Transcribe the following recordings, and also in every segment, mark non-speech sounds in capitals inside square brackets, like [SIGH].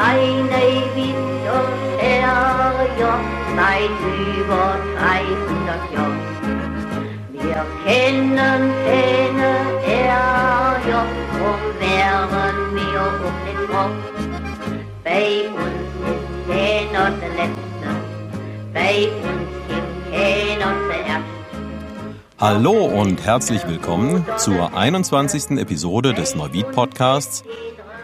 Weine wieder her, ja, seit über 300 Jahren. Wir kennen keine Ärger, drum wären wir auch nicht froh. Bei uns ist keiner der Letzte, bei uns gibt keiner zuerst. Hallo und herzlich willkommen zur 21. Episode des Neuwied Podcasts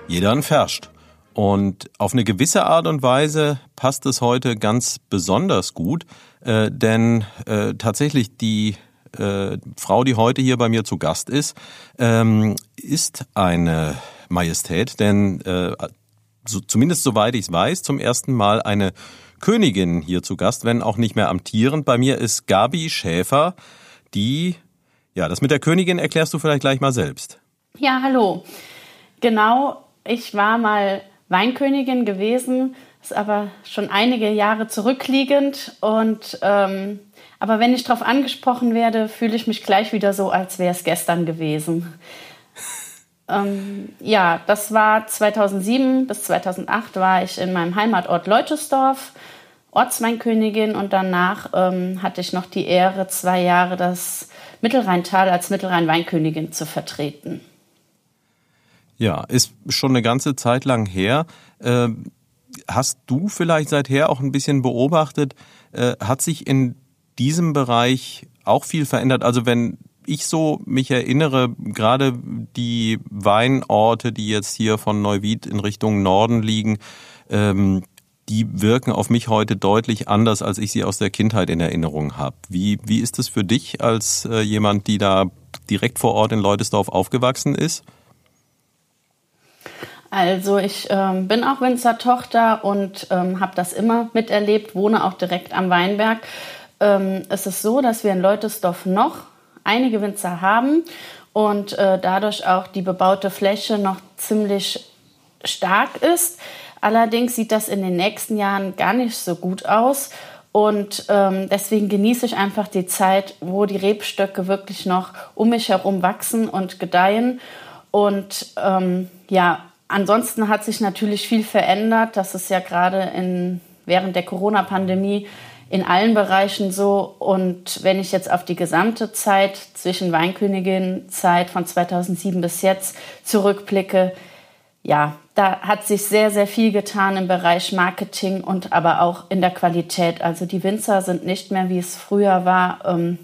Jeder ein Ferscht. Und auf eine gewisse Art und Weise passt es heute ganz besonders gut, äh, denn äh, tatsächlich die äh, Frau, die heute hier bei mir zu Gast ist, ähm, ist eine Majestät, denn äh, so, zumindest soweit ich weiß, zum ersten Mal eine Königin hier zu Gast, wenn auch nicht mehr amtierend. Bei mir ist Gabi Schäfer, die, ja, das mit der Königin erklärst du vielleicht gleich mal selbst. Ja, hallo. Genau, ich war mal Weinkönigin gewesen, ist aber schon einige Jahre zurückliegend. Und ähm, aber wenn ich darauf angesprochen werde, fühle ich mich gleich wieder so, als wäre es gestern gewesen. [LAUGHS] ähm, ja, das war 2007 bis 2008 war ich in meinem Heimatort Leutesdorf. Ortsweinkönigin und danach ähm, hatte ich noch die Ehre, zwei Jahre das Mittelrheintal als Mittelrhein-Weinkönigin zu vertreten. Ja, ist schon eine ganze Zeit lang her. Äh, hast du vielleicht seither auch ein bisschen beobachtet, äh, hat sich in diesem Bereich auch viel verändert? Also wenn ich so mich erinnere, gerade die Weinorte, die jetzt hier von Neuwied in Richtung Norden liegen, ähm, die wirken auf mich heute deutlich anders, als ich sie aus der Kindheit in Erinnerung habe. Wie, wie ist es für dich als äh, jemand, die da direkt vor Ort in Leutesdorf aufgewachsen ist? Also ich ähm, bin auch Winzertochter und ähm, habe das immer miterlebt, wohne auch direkt am Weinberg. Ähm, es ist so, dass wir in Leutesdorf noch einige Winzer haben und äh, dadurch auch die bebaute Fläche noch ziemlich stark ist. Allerdings sieht das in den nächsten Jahren gar nicht so gut aus. Und ähm, deswegen genieße ich einfach die Zeit, wo die Rebstöcke wirklich noch um mich herum wachsen und gedeihen. Und ähm, ja, Ansonsten hat sich natürlich viel verändert. Das ist ja gerade in, während der Corona-Pandemie in allen Bereichen so. Und wenn ich jetzt auf die gesamte Zeit zwischen Weinkönigin-Zeit von 2007 bis jetzt zurückblicke, ja, da hat sich sehr, sehr viel getan im Bereich Marketing und aber auch in der Qualität. Also die Winzer sind nicht mehr, wie es früher war, ähm,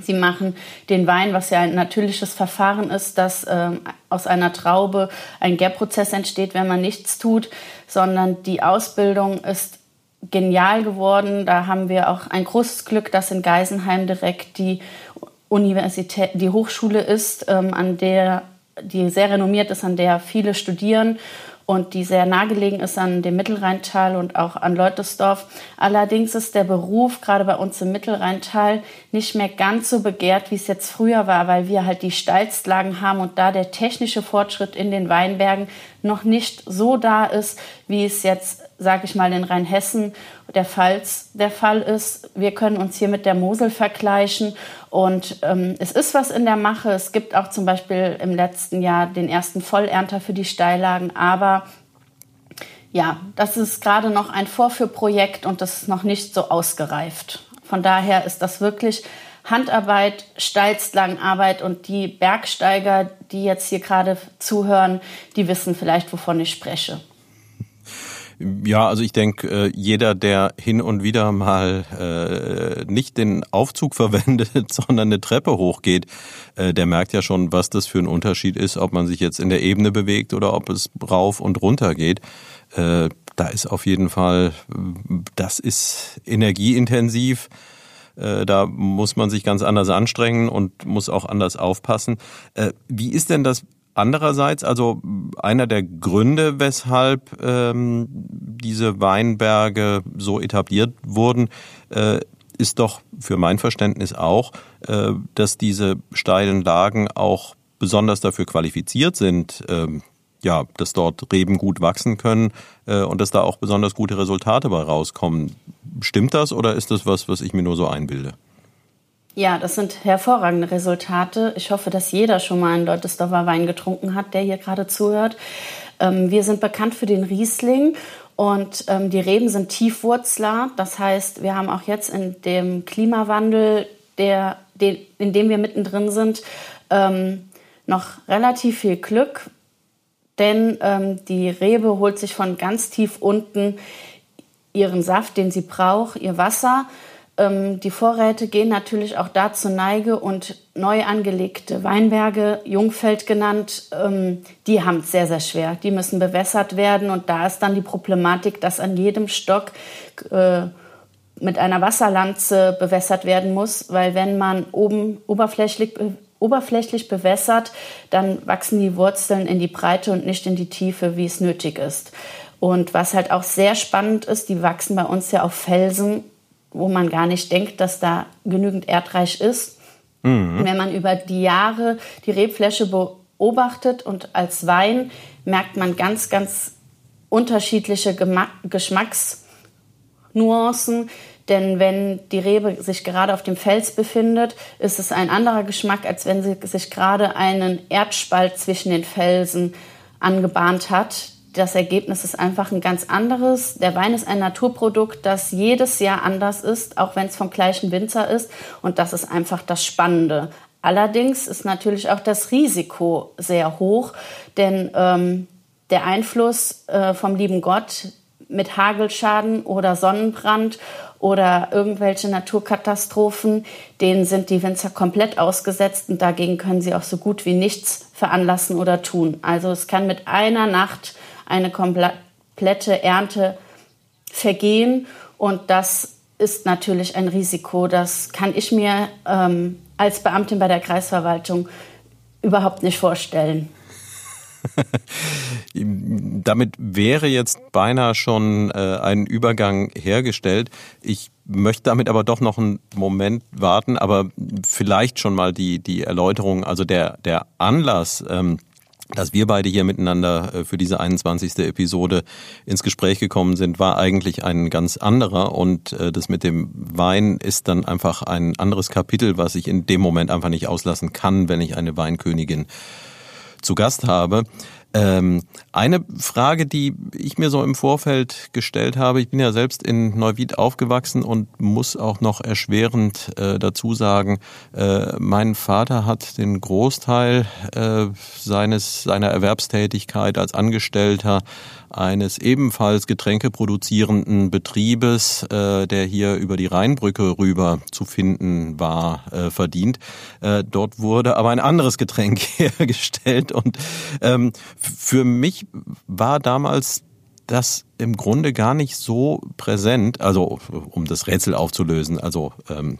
Sie machen den Wein, was ja ein natürliches Verfahren ist, dass ähm, aus einer Traube ein Gärprozess entsteht, wenn man nichts tut, sondern die Ausbildung ist genial geworden. Da haben wir auch ein großes Glück, dass in Geisenheim direkt die Universität, die Hochschule ist, ähm, an der die sehr renommiert ist, an der viele studieren und die sehr nahegelegen ist an dem Mittelrheintal und auch an Leutesdorf. Allerdings ist der Beruf gerade bei uns im Mittelrheintal nicht mehr ganz so begehrt, wie es jetzt früher war, weil wir halt die Steilstlagen haben und da der technische Fortschritt in den Weinbergen noch nicht so da ist, wie es jetzt, sage ich mal, in Rheinhessen der, Pfalz der Fall ist. Wir können uns hier mit der Mosel vergleichen und ähm, es ist was in der Mache. Es gibt auch zum Beispiel im letzten Jahr den ersten Vollernter für die Steillagen, aber ja, das ist gerade noch ein Vorführprojekt und das ist noch nicht so ausgereift. Von daher ist das wirklich Handarbeit, Steilstlagenarbeit und die Bergsteiger, die jetzt hier gerade zuhören, die wissen vielleicht, wovon ich spreche. Ja, also ich denke, äh, jeder, der hin und wieder mal äh, nicht den Aufzug [LAUGHS] verwendet, sondern eine Treppe hochgeht, äh, der merkt ja schon, was das für ein Unterschied ist, ob man sich jetzt in der Ebene bewegt oder ob es rauf und runter geht. Da ist auf jeden Fall, das ist energieintensiv. Da muss man sich ganz anders anstrengen und muss auch anders aufpassen. Wie ist denn das Andererseits, also einer der Gründe, weshalb ähm, diese Weinberge so etabliert wurden, äh, ist doch für mein Verständnis auch, äh, dass diese steilen Lagen auch besonders dafür qualifiziert sind, äh, ja, dass dort Reben gut wachsen können äh, und dass da auch besonders gute Resultate bei rauskommen. Stimmt das oder ist das was, was ich mir nur so einbilde? Ja, das sind hervorragende Resultate. Ich hoffe, dass jeder schon mal einen Leutesdorfer Wein getrunken hat, der hier gerade zuhört. Ähm, wir sind bekannt für den Riesling und ähm, die Reben sind Tiefwurzler. Das heißt, wir haben auch jetzt in dem Klimawandel, der, den, in dem wir mittendrin sind, ähm, noch relativ viel Glück, denn ähm, die Rebe holt sich von ganz tief unten ihren Saft, den sie braucht, ihr Wasser. Ähm, die Vorräte gehen natürlich auch da zur Neige und neu angelegte Weinberge, Jungfeld genannt, ähm, die haben es sehr, sehr schwer. Die müssen bewässert werden und da ist dann die Problematik, dass an jedem Stock äh, mit einer Wasserlanze bewässert werden muss, weil wenn man oben oberflächlich oberflächlich bewässert, dann wachsen die Wurzeln in die Breite und nicht in die Tiefe, wie es nötig ist. Und was halt auch sehr spannend ist, die wachsen bei uns ja auf Felsen, wo man gar nicht denkt, dass da genügend Erdreich ist. Mhm. Wenn man über die Jahre die Rebfläche beobachtet und als Wein merkt man ganz, ganz unterschiedliche Geschmacksnuancen. Denn wenn die Rebe sich gerade auf dem Fels befindet, ist es ein anderer Geschmack, als wenn sie sich gerade einen Erdspalt zwischen den Felsen angebahnt hat. Das Ergebnis ist einfach ein ganz anderes. Der Wein ist ein Naturprodukt, das jedes Jahr anders ist, auch wenn es vom gleichen Winzer ist. Und das ist einfach das Spannende. Allerdings ist natürlich auch das Risiko sehr hoch, denn ähm, der Einfluss äh, vom lieben Gott mit Hagelschaden oder Sonnenbrand oder irgendwelche Naturkatastrophen, denen sind die Winzer komplett ausgesetzt und dagegen können sie auch so gut wie nichts veranlassen oder tun. Also es kann mit einer Nacht eine komplette Ernte vergehen und das ist natürlich ein Risiko. Das kann ich mir ähm, als Beamtin bei der Kreisverwaltung überhaupt nicht vorstellen. [LAUGHS] Damit wäre jetzt beinahe schon äh, ein Übergang hergestellt. Ich möchte damit aber doch noch einen Moment warten, aber vielleicht schon mal die, die Erläuterung, also der, der Anlass. Ähm, dass wir beide hier miteinander äh, für diese 21. Episode ins Gespräch gekommen sind, war eigentlich ein ganz anderer und äh, das mit dem Wein ist dann einfach ein anderes Kapitel, was ich in dem Moment einfach nicht auslassen kann, wenn ich eine Weinkönigin zu Gast habe. Ähm, eine Frage, die ich mir so im Vorfeld gestellt habe, ich bin ja selbst in Neuwied aufgewachsen und muss auch noch erschwerend äh, dazu sagen, äh, mein Vater hat den Großteil äh, seines seiner Erwerbstätigkeit als Angestellter eines ebenfalls Getränke produzierenden Betriebes, äh, der hier über die Rheinbrücke rüber zu finden war, äh, verdient. Äh, dort wurde aber ein anderes Getränk [LAUGHS] hergestellt und ähm, für mich war damals das im Grunde gar nicht so präsent, also um das Rätsel aufzulösen, also ähm,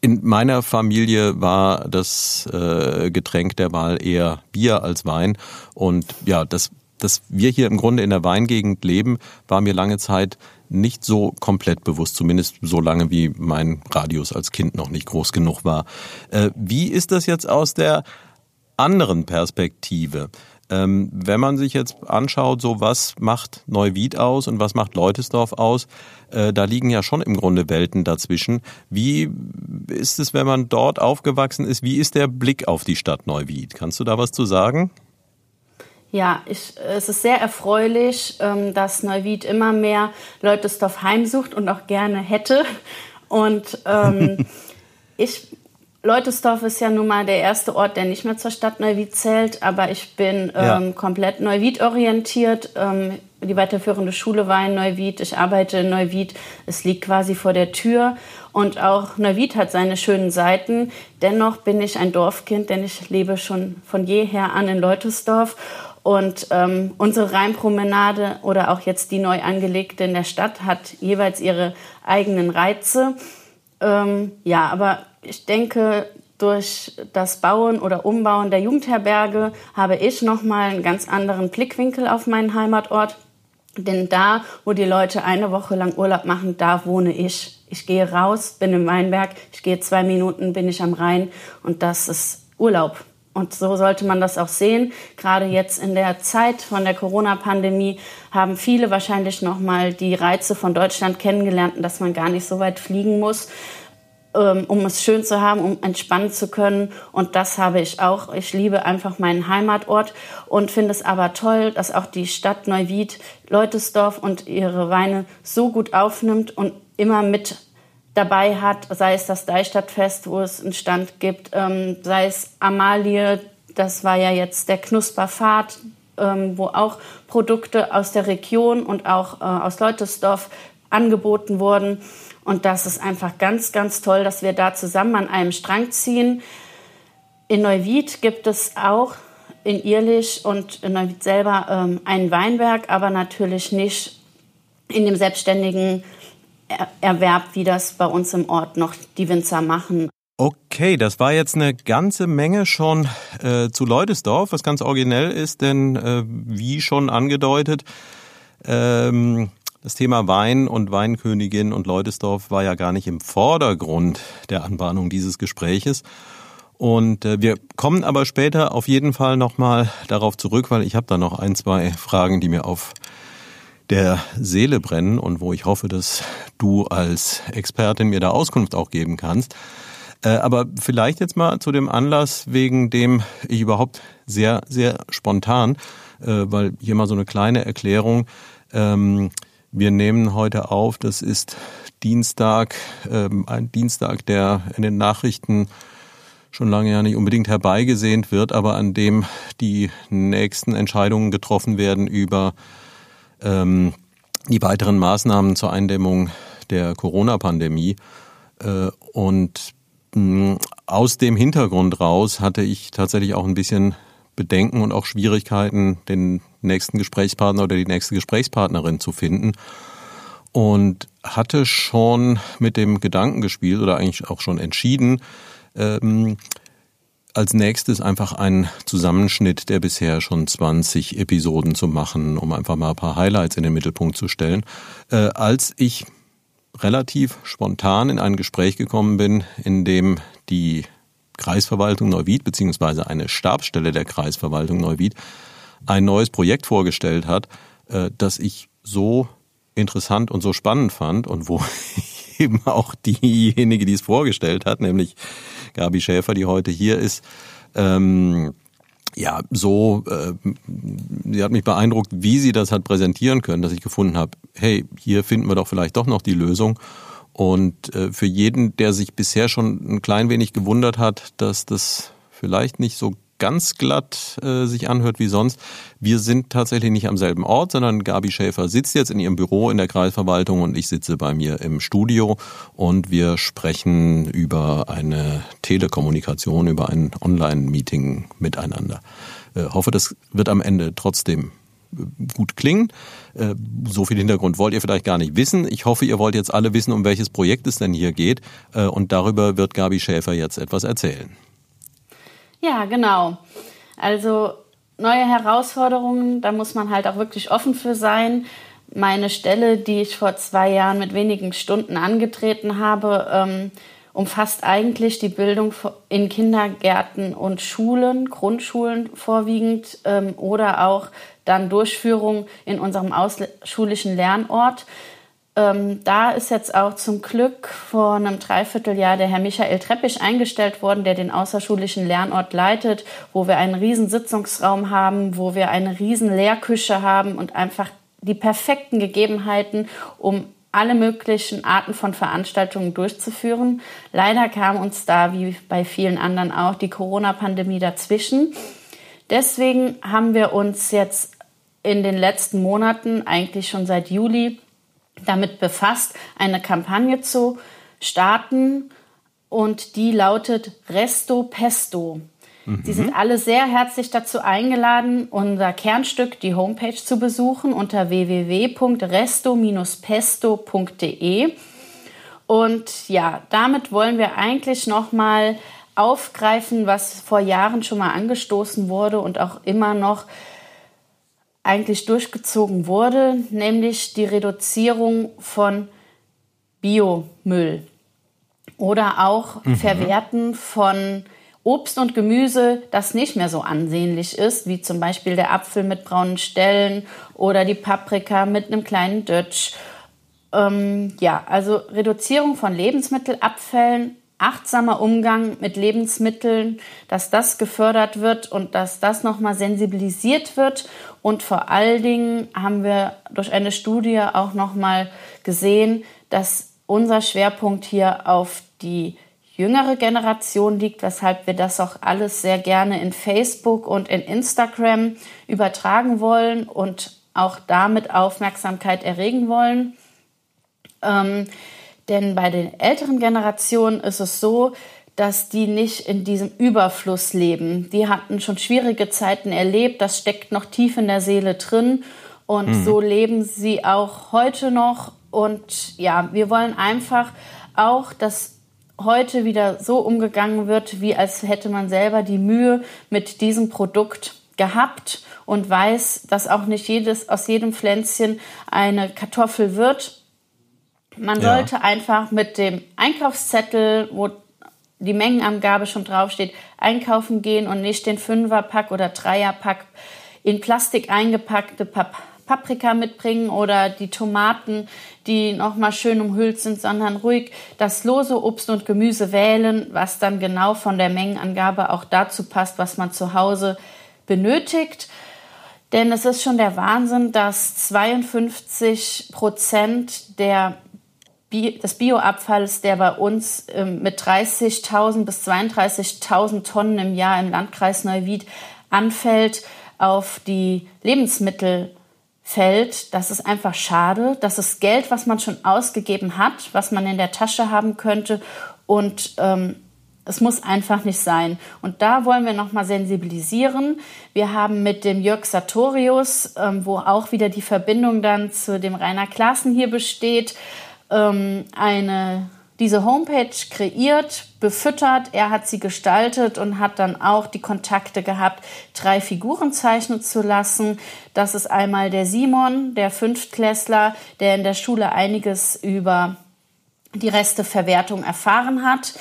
in meiner Familie war das äh, Getränk der Wahl eher Bier als Wein und ja, das dass wir hier im Grunde in der Weingegend leben, war mir lange Zeit nicht so komplett bewusst, zumindest so lange wie mein Radius als Kind noch nicht groß genug war. Äh, wie ist das jetzt aus der anderen Perspektive? Ähm, wenn man sich jetzt anschaut, so was macht Neuwied aus und was macht Leutesdorf aus, äh, da liegen ja schon im Grunde Welten dazwischen. Wie ist es, wenn man dort aufgewachsen ist? Wie ist der Blick auf die Stadt Neuwied? Kannst du da was zu sagen? Ja, ich, es ist sehr erfreulich, ähm, dass Neuwied immer mehr Leutesdorf heimsucht und auch gerne hätte. Und ähm, [LAUGHS] ich, Leutesdorf ist ja nun mal der erste Ort, der nicht mehr zur Stadt Neuwied zählt, aber ich bin ähm, ja. komplett Neuwied orientiert. Ähm, die weiterführende Schule war in Neuwied, ich arbeite in Neuwied, es liegt quasi vor der Tür. Und auch Neuwied hat seine schönen Seiten. Dennoch bin ich ein Dorfkind, denn ich lebe schon von jeher an in Leutesdorf. Und ähm, unsere Rheinpromenade oder auch jetzt die neu angelegte in der Stadt hat jeweils ihre eigenen Reize. Ähm, ja, aber ich denke, durch das Bauen oder Umbauen der Jugendherberge habe ich nochmal einen ganz anderen Blickwinkel auf meinen Heimatort. Denn da, wo die Leute eine Woche lang Urlaub machen, da wohne ich. Ich gehe raus, bin im Weinberg, ich gehe zwei Minuten, bin ich am Rhein und das ist Urlaub. Und so sollte man das auch sehen. Gerade jetzt in der Zeit von der Corona-Pandemie haben viele wahrscheinlich noch mal die Reize von Deutschland kennengelernt, dass man gar nicht so weit fliegen muss. ähm, um es schön zu haben, um entspannen zu können. Und das habe ich auch. Ich liebe einfach meinen Heimatort und finde es aber toll, dass auch die Stadt Neuwied Leutesdorf und ihre Weine so gut aufnimmt und immer mit dabei hat, sei es das Deichstadtfest, wo es einen Stand gibt, ähm, sei es Amalie, das war ja jetzt der Knusperfahrt, ähm, wo auch Produkte aus der Region und auch äh, aus Leutesdorf angeboten wurden. Und das ist einfach ganz, ganz toll, dass wir da zusammen an einem Strang ziehen. In Neuwied gibt es auch in Irlich und in Neuwied selber ähm, einen Weinberg, aber natürlich nicht in dem selbstständigen Erwerb, wie das bei uns im Ort noch die Winzer machen. Okay, das war jetzt eine ganze Menge schon äh, zu Leudesdorf, was ganz originell ist, denn äh, wie schon angedeutet, ähm, das Thema Wein und Weinkönigin und Leudesdorf war ja gar nicht im Vordergrund der Anbahnung dieses Gespräches. Und äh, wir kommen aber später auf jeden Fall nochmal darauf zurück, weil ich habe da noch ein, zwei Fragen, die mir auf der Seele brennen und wo ich hoffe, dass du als Expertin mir da Auskunft auch geben kannst. Äh, aber vielleicht jetzt mal zu dem Anlass, wegen dem ich überhaupt sehr, sehr spontan, äh, weil hier mal so eine kleine Erklärung. Ähm, wir nehmen heute auf, das ist Dienstag, ähm, ein Dienstag, der in den Nachrichten schon lange ja nicht unbedingt herbeigesehnt wird, aber an dem die nächsten Entscheidungen getroffen werden über ähm, die weiteren Maßnahmen zur Eindämmung der Corona-Pandemie. Äh, und mh, mm, aus dem Hintergrund raus hatte ich tatsächlich auch ein bisschen Bedenken und auch Schwierigkeiten, den nächsten Gesprächspartner oder die nächste Gesprächspartnerin zu finden. Und hatte schon mit dem Gedanken gespielt oder eigentlich auch schon entschieden, ähm, als nächstes einfach einen Zusammenschnitt der bisher schon 20 Episoden zu machen, um einfach mal ein paar Highlights in den Mittelpunkt zu stellen. Äh, als ich relativ spontan in ein Gespräch gekommen bin, in dem die Kreisverwaltung Neuwied beziehungsweise eine Stabsstelle der Kreisverwaltung Neuwied ein neues Projekt vorgestellt hat, äh, das ich so interessant und so spannend fand und wo eben auch diejenige, die es vorgestellt hat, nämlich Gabi Schäfer, die heute hier ist, ähm, ja, so, äh, sie hat mich beeindruckt, wie sie das hat präsentieren können, dass ich gefunden habe, hey, hier finden wir doch vielleicht doch noch die Lösung. Und äh, für jeden, der sich bisher schon ein klein wenig gewundert hat, dass das vielleicht nicht so ganz glatt äh, sich anhört wie sonst. Wir sind tatsächlich nicht am selben Ort, sondern Gabi Schäfer sitzt jetzt in ihrem Büro in der Kreisverwaltung und ich sitze bei mir im Studio und wir sprechen über eine Telekommunikation, über ein Online-Meeting miteinander. Äh, hoffe, das wird am Ende trotzdem gut klingen. Äh, so viel Hintergrund wollt ihr vielleicht gar nicht wissen. Ich hoffe, ihr wollt jetzt alle wissen, um welches Projekt es denn hier geht. Äh, und darüber wird Gabi Schäfer jetzt etwas erzählen. Ja, genau. Also neue Herausforderungen, da muss man halt auch wirklich offen für sein. Meine Stelle, die ich vor zwei Jahren mit wenigen Stunden angetreten habe, ähm, umfasst eigentlich die Bildung in Kindergärten und Schulen, Grundschulen vorwiegend ähm, oder auch dann Durchführung in unserem ausschulischen Lernort. Ähm, da ist jetzt auch zum Glück vor einem Dreivierteljahr der Herr Michael Treppich eingestellt worden, der den außerschulischen Lernort leitet, wo wir einen riesen Sitzungsraum haben, wo wir eine riesen Lehrküche haben und einfach die perfekten Gegebenheiten, um alle möglichen Arten von Veranstaltungen durchzuführen. Leider kam uns da, wie bei vielen anderen auch, die Corona-Pandemie dazwischen. Deswegen haben wir uns jetzt in den letzten Monaten, eigentlich schon seit Juli, damit befasst, eine Kampagne zu starten und die lautet Resto Pesto. Sie sind alle sehr herzlich dazu eingeladen, unser Kernstück, die Homepage zu besuchen unter www.resto-pesto.de. Und ja, damit wollen wir eigentlich nochmal aufgreifen, was vor Jahren schon mal angestoßen wurde und auch immer noch eigentlich durchgezogen wurde, nämlich die Reduzierung von Biomüll oder auch mhm. Verwerten von Obst und Gemüse, das nicht mehr so ansehnlich ist, wie zum Beispiel der Apfel mit braunen Stellen oder die Paprika mit einem kleinen Dötsch. Ähm, ja, also Reduzierung von Lebensmittelabfällen achtsamer Umgang mit Lebensmitteln, dass das gefördert wird und dass das nochmal sensibilisiert wird. Und vor allen Dingen haben wir durch eine Studie auch nochmal gesehen, dass unser Schwerpunkt hier auf die jüngere Generation liegt, weshalb wir das auch alles sehr gerne in Facebook und in Instagram übertragen wollen und auch damit Aufmerksamkeit erregen wollen. Ähm, denn bei den älteren Generationen ist es so, dass die nicht in diesem Überfluss leben. Die hatten schon schwierige Zeiten erlebt, das steckt noch tief in der Seele drin und mhm. so leben sie auch heute noch. Und ja, wir wollen einfach auch, dass heute wieder so umgegangen wird, wie als hätte man selber die Mühe mit diesem Produkt gehabt und weiß, dass auch nicht jedes aus jedem Pflänzchen eine Kartoffel wird. Man ja. sollte einfach mit dem Einkaufszettel, wo die Mengenangabe schon draufsteht, einkaufen gehen und nicht den Fünferpack oder Dreierpack in Plastik eingepackte Pap Paprika mitbringen oder die Tomaten, die nochmal schön umhüllt sind, sondern ruhig das lose Obst und Gemüse wählen, was dann genau von der Mengenangabe auch dazu passt, was man zu Hause benötigt. Denn es ist schon der Wahnsinn, dass 52 Prozent der Des Bioabfalls, der bei uns ähm, mit 30.000 bis 32.000 Tonnen im Jahr im Landkreis Neuwied anfällt, auf die Lebensmittel fällt. Das ist einfach schade. Das ist Geld, was man schon ausgegeben hat, was man in der Tasche haben könnte. Und ähm, es muss einfach nicht sein. Und da wollen wir nochmal sensibilisieren. Wir haben mit dem Jörg Sartorius, ähm, wo auch wieder die Verbindung dann zu dem Rainer Klaassen hier besteht, ähm, eine, diese Homepage kreiert, befüttert. Er hat sie gestaltet und hat dann auch die Kontakte gehabt, drei Figuren zeichnen zu lassen. Das ist einmal der Simon, der Fünftklässler, der in der Schule einiges über die Resteverwertung erfahren hat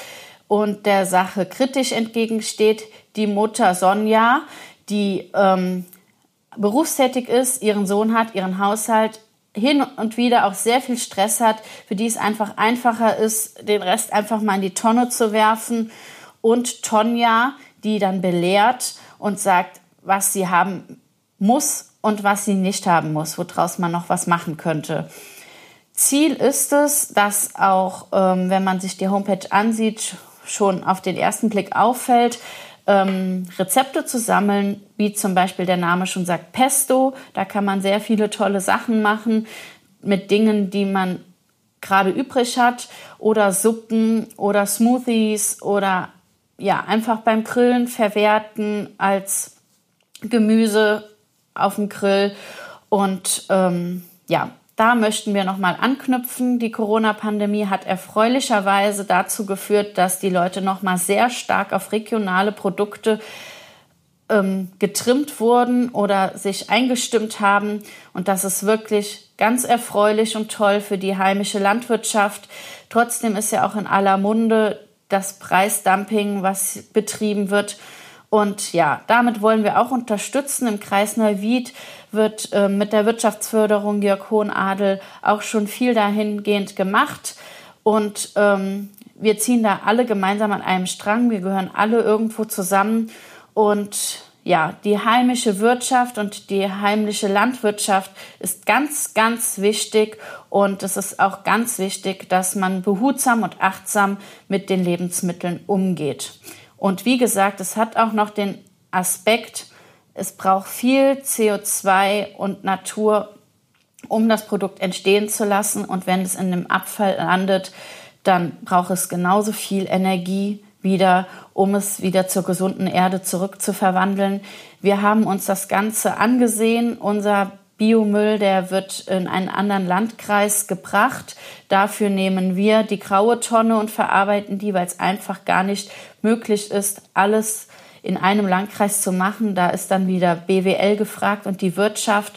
und der Sache kritisch entgegensteht, die Mutter Sonja, die ähm, berufstätig ist, ihren Sohn hat, ihren Haushalt hin und wieder auch sehr viel Stress hat, für die es einfach einfacher ist, den Rest einfach mal in die Tonne zu werfen. Und Tonja, die dann belehrt und sagt, was sie haben muss und was sie nicht haben muss, woraus man noch was machen könnte. Ziel ist es, dass auch, ähm, wenn man sich die Homepage ansieht, schon auf den ersten Blick auffällt, ähm, Rezepte zu sammeln, wie zum Beispiel der Name schon sagt, Pesto. Da kann man sehr viele tolle Sachen machen mit Dingen, die man gerade übrig hat oder Suppen oder Smoothies oder ja, einfach beim Grillen verwerten als Gemüse auf dem Grill. Und ähm, ja, da möchten wir nochmal anknüpfen. Die Corona-Pandemie hat erfreulicherweise dazu geführt, dass die Leute nochmal sehr stark auf regionale Produkte ähm, getrimmt wurden oder sich eingestimmt haben. Und das ist wirklich ganz erfreulich und toll für die heimische Landwirtschaft. Trotzdem ist ja auch in aller Munde das Preisdumping, was betrieben wird. Und ja, damit wollen wir auch unterstützen. Im Kreis Neuwied wird äh, mit der Wirtschaftsförderung Jörg Hohenadel auch schon viel dahingehend gemacht. Und ähm, wir ziehen da alle gemeinsam an einem Strang. Wir gehören alle irgendwo zusammen. Und ja, die heimische Wirtschaft und die heimliche Landwirtschaft ist ganz, ganz wichtig. Und es ist auch ganz wichtig, dass man behutsam und achtsam mit den Lebensmitteln umgeht. Und wie gesagt, es hat auch noch den Aspekt, es braucht viel CO2 und Natur, um das Produkt entstehen zu lassen. Und wenn es in dem Abfall landet, dann braucht es genauso viel Energie wieder, um es wieder zur gesunden Erde zurückzuverwandeln. Wir haben uns das Ganze angesehen. Unser Biomüll, der wird in einen anderen Landkreis gebracht. Dafür nehmen wir die graue Tonne und verarbeiten die, weil es einfach gar nicht möglich ist, alles in einem Landkreis zu machen. Da ist dann wieder BWL gefragt und die Wirtschaft.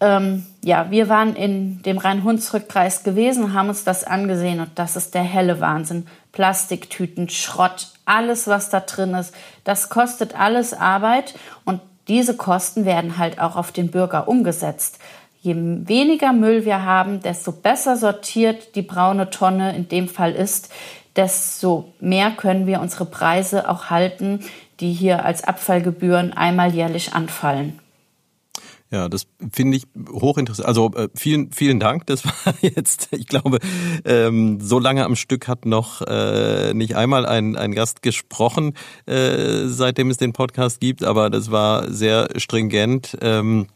Ähm, ja, wir waren in dem Rhein-Hunsrück-Kreis gewesen, haben uns das angesehen und das ist der helle Wahnsinn. Plastiktüten, Schrott, alles, was da drin ist, das kostet alles Arbeit und diese Kosten werden halt auch auf den Bürger umgesetzt. Je weniger Müll wir haben, desto besser sortiert die braune Tonne in dem Fall ist, desto mehr können wir unsere Preise auch halten, die hier als Abfallgebühren einmal jährlich anfallen. Ja, das finde ich hochinteressant. Also äh, vielen, vielen Dank. Das [LAUGHS] war jetzt, ich glaube, ähm, so lange am Stück hat noch äh, nicht einmal ein, ein Gast gesprochen, äh, seitdem es den Podcast gibt, aber das war sehr stringent. Ähm,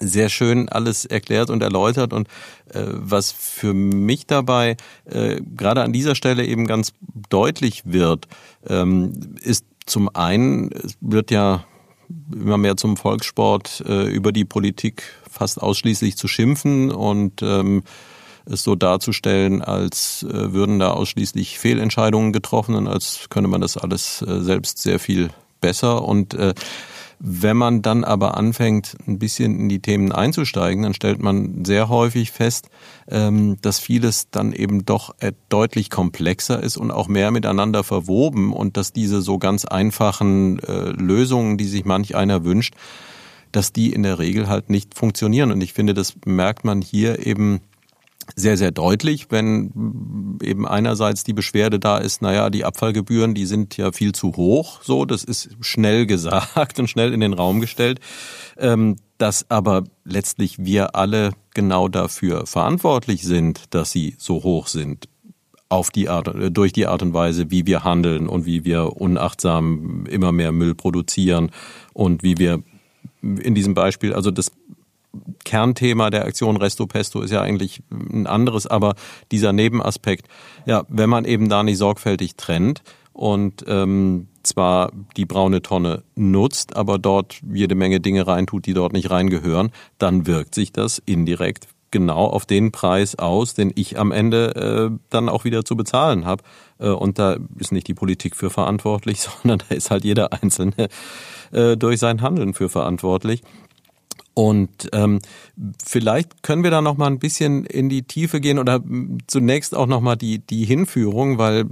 sehr schön alles erklärt und erläutert und äh, was für mich dabei äh, gerade an dieser Stelle eben ganz deutlich wird, ähm, ist zum einen, wird ja immer mehr zum Volkssport, äh, über die Politik fast ausschließlich zu schimpfen und ähm, es so darzustellen, als äh, würden da ausschließlich Fehlentscheidungen getroffen und als könne man das alles äh, selbst sehr viel besser. Und wenn man dann aber anfängt, ein bisschen in die Themen einzusteigen, dann stellt man sehr häufig fest, ähm, dass vieles dann eben doch äh, deutlich komplexer ist und auch mehr miteinander verwoben und dass diese so ganz einfachen äh, Lösungen, die sich manch einer wünscht, dass die in der Regel halt nicht funktionieren. Und ich finde, das merkt man hier eben sehr, sehr deutlich, wenn eben einerseits die Beschwerde da ist, naja, die Abfallgebühren, die sind ja viel zu hoch, so, das ist schnell gesagt und schnell in den Raum gestellt, ähm, dass aber letztlich wir alle genau dafür verantwortlich sind, dass sie so hoch sind auf die Art, durch die Art und Weise, wie wir handeln und wie wir unachtsam immer mehr Müll produzieren und wie wir in diesem Beispiel, also das Kernthema der Aktion Resto Pesto ist ja eigentlich ein anderes, aber dieser Nebenaspekt, ja, wenn man eben da nicht sorgfältig trennt und ähm, zwar die braune Tonne nutzt, aber dort jede Menge Dinge reintut, die dort nicht reingehören, dann wirkt sich das indirekt genau auf den Preis aus, den ich am Ende äh, dann auch wieder zu bezahlen habe. Äh, und da ist nicht die Politik für verantwortlich, [LAUGHS] sondern da ist halt jeder Einzelne äh, durch sein Handeln für verantwortlich. Und ähm, vielleicht können wir da noch mal ein bisschen in die Tiefe gehen oder zunächst auch noch mal die die Hinführung, weil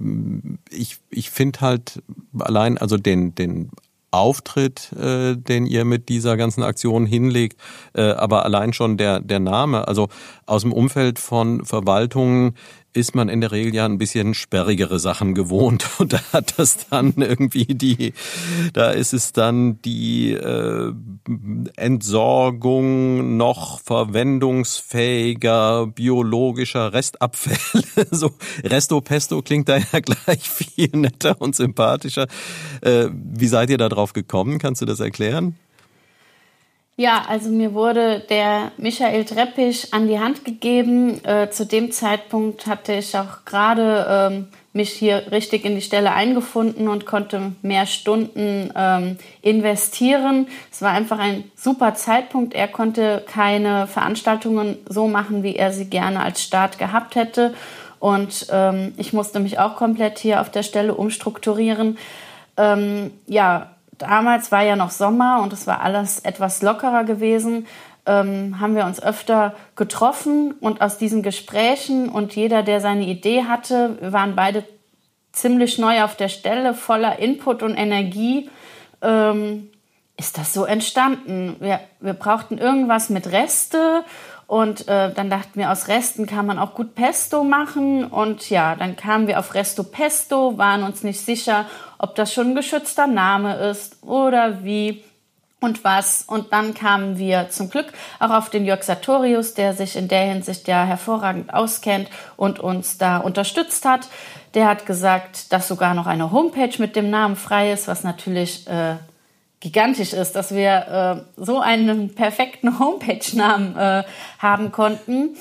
ich ich finde halt allein also den den Auftritt, äh, den ihr mit dieser ganzen Aktion hinlegt, äh, aber allein schon der der Name, also aus dem Umfeld von Verwaltungen ist man in der Regel ja ein bisschen sperrigere Sachen gewohnt [LAUGHS] und da hat das dann irgendwie die, da ist es dann die äh, Entsorgung noch verwendungsfähiger biologischer Restabfälle. [LAUGHS] so Resto Pesto klingt da ja [LAUGHS] gleich viel netter und sympathischer. Äh, wie seid ihr da drauf gekommen? Kannst du das erklären? Ja, also mir wurde der Michael Treppich an die Hand gegeben. Äh, zu dem Zeitpunkt hatte ich auch gerade ähm, mich hier richtig in die Stelle eingefunden und konnte mehr Stunden ähm, investieren. Es war einfach ein super Zeitpunkt. Er konnte keine Veranstaltungen so machen, wie er sie gerne als Start gehabt hätte. Und ähm, ich musste mich auch komplett hier auf der Stelle umstrukturieren. Ähm, ja, damals war ja noch Sommer und es war alles etwas lockerer gewesen, ähm, haben wir uns öfter getroffen und aus diesen Gesprächen und jeder, der seine Idee hatte, waren beide ziemlich neu auf der Stelle, voller Input und Energie, ähm, ist das so entstanden. Wir, wir brauchten irgendwas mit Reste und äh, dann dachten wir, aus Resten kann man auch gut Pesto machen. Und ja, dann kamen wir auf Resto Pesto, waren uns nicht sicher, ob das schon ein geschützter Name ist oder wie und was. Und dann kamen wir zum Glück auch auf den Jörg Sartorius, der sich in der Hinsicht ja hervorragend auskennt und uns da unterstützt hat. Der hat gesagt, dass sogar noch eine Homepage mit dem Namen frei ist, was natürlich äh, gigantisch ist, dass wir äh, so einen perfekten Homepage-Namen äh, haben konnten.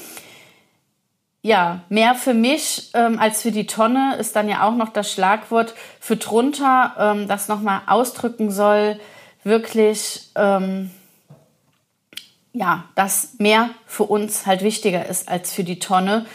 Ja, mehr für mich ähm, als für die Tonne ist dann ja auch noch das Schlagwort für drunter, ähm, das nochmal ausdrücken soll, wirklich, ähm, ja, dass mehr für uns halt wichtiger ist als für die Tonne.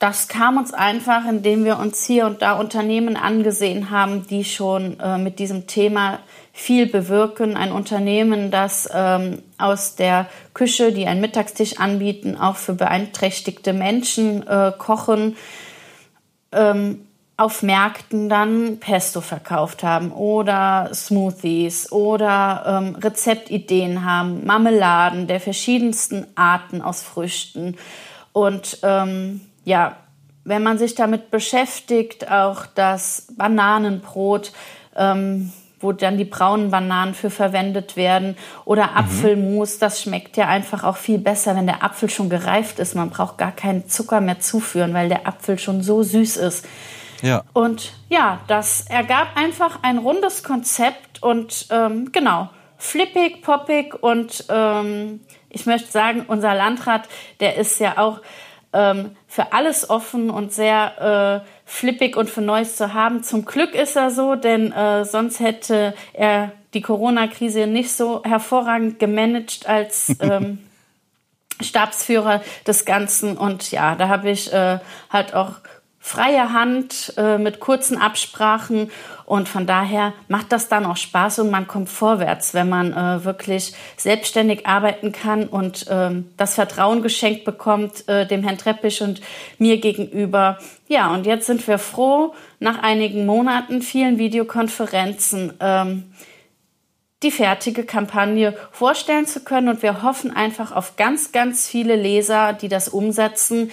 Das kam uns einfach, indem wir uns hier und da Unternehmen angesehen haben, die schon äh, mit diesem Thema viel bewirken. Ein Unternehmen, das ähm, aus der Küche, die einen Mittagstisch anbieten, auch für beeinträchtigte Menschen äh, kochen, ähm, auf Märkten dann Pesto verkauft haben oder Smoothies oder ähm, Rezeptideen haben, Marmeladen der verschiedensten Arten aus Früchten. Und ähm, ja, wenn man sich damit beschäftigt, auch das Bananenbrot, ähm, wo dann die braunen Bananen für verwendet werden oder mhm. Apfelmus, das schmeckt ja einfach auch viel besser, wenn der Apfel schon gereift ist. Man braucht gar keinen Zucker mehr zuführen, weil der Apfel schon so süß ist. Ja. Und ja, das ergab einfach ein rundes Konzept und ähm, genau, flippig, poppig und ähm, ich möchte sagen, unser Landrat, der ist ja auch ähm, für alles offen und sehr äh, flippig und für Neues zu haben. Zum Glück ist er so, denn äh, sonst hätte er die Corona-Krise nicht so hervorragend gemanagt als [LAUGHS] ähm, Stabsführer des Ganzen. Und ja, da habe ich äh, halt auch freie Hand äh, mit kurzen Absprachen und von daher macht das dann auch Spaß und man kommt vorwärts, wenn man äh, wirklich selbstständig arbeiten kann und ähm, das Vertrauen geschenkt bekommt äh, dem Herrn Treppich und mir gegenüber. Ja, und jetzt sind wir froh, nach einigen Monaten, vielen Videokonferenzen, ähm, die fertige Kampagne vorstellen zu können. Und wir hoffen einfach auf ganz, ganz viele Leser, die das umsetzen.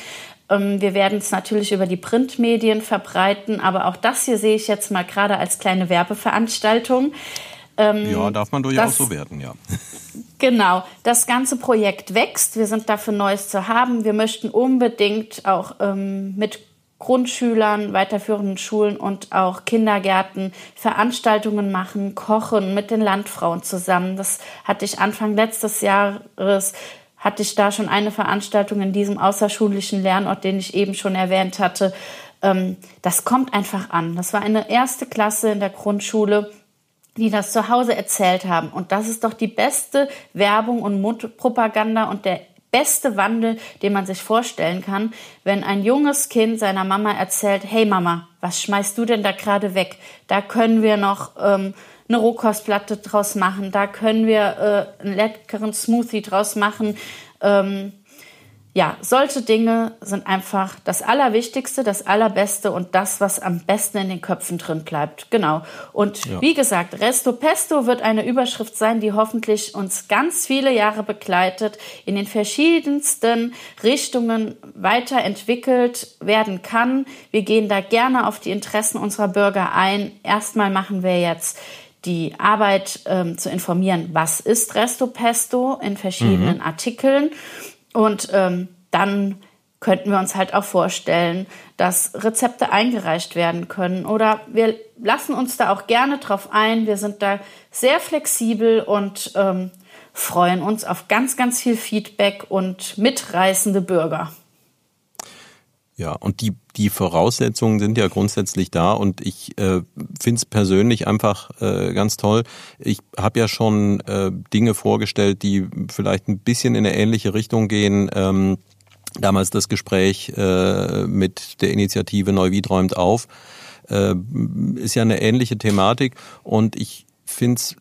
Ähm, wir werden es natürlich über die Printmedien verbreiten, aber auch das hier sehe ich jetzt mal gerade als kleine Werbeveranstaltung. Ähm, ja, darf man durchaus so werden, ja. [LAUGHS] Genau, das ganze Projekt wächst. Wir sind dafür Neues zu haben. Wir möchten unbedingt auch ähm, mit Grundschülern, weiterführenden Schulen und auch Kindergärten Veranstaltungen machen, kochen mit den Landfrauen zusammen. Das hatte ich Anfang letztes Jahres hatte ich da schon eine Veranstaltung in diesem außerschulischen Lernort, den ich eben schon erwähnt hatte. Ähm, das kommt einfach an. Das war eine erste Klasse in der Grundschule, die das zu Hause erzählt haben. Und das ist doch die beste Werbung und Mundpropaganda und der beste Wandel, den man sich vorstellen kann, wenn ein junges Kind seiner Mama erzählt, hey Mama, was schmeißt du denn da gerade weg? Da können wir noch ähm, eine Rohkostplatte draus machen, da können wir äh, einen leckeren Smoothie draus machen. Ähm, ja, solche Dinge sind einfach das Allerwichtigste, das Allerbeste und das, was am besten in den Köpfen drin bleibt. Genau. Und ja. wie gesagt, Resto Pesto wird eine Überschrift sein, die hoffentlich uns ganz viele Jahre begleitet, in den verschiedensten Richtungen weiterentwickelt werden kann. Wir gehen da gerne auf die Interessen unserer Bürger ein. Erstmal machen wir jetzt die Arbeit ähm, zu informieren, was ist Resto Pesto in verschiedenen mhm. Artikeln. Und ähm, dann könnten wir uns halt auch vorstellen, dass Rezepte eingereicht werden können. Oder wir lassen uns da auch gerne drauf ein. Wir sind da sehr flexibel und ähm, freuen uns auf ganz, ganz viel Feedback und mitreißende Bürger. Ja, und die, die Voraussetzungen sind ja grundsätzlich da und ich äh, finde es persönlich einfach äh, ganz toll. Ich habe ja schon äh, Dinge vorgestellt, die vielleicht ein bisschen in eine ähnliche Richtung gehen. Ähm, damals das Gespräch äh, mit der Initiative Neuwied räumt auf. Äh, ist ja eine ähnliche Thematik und ich finde es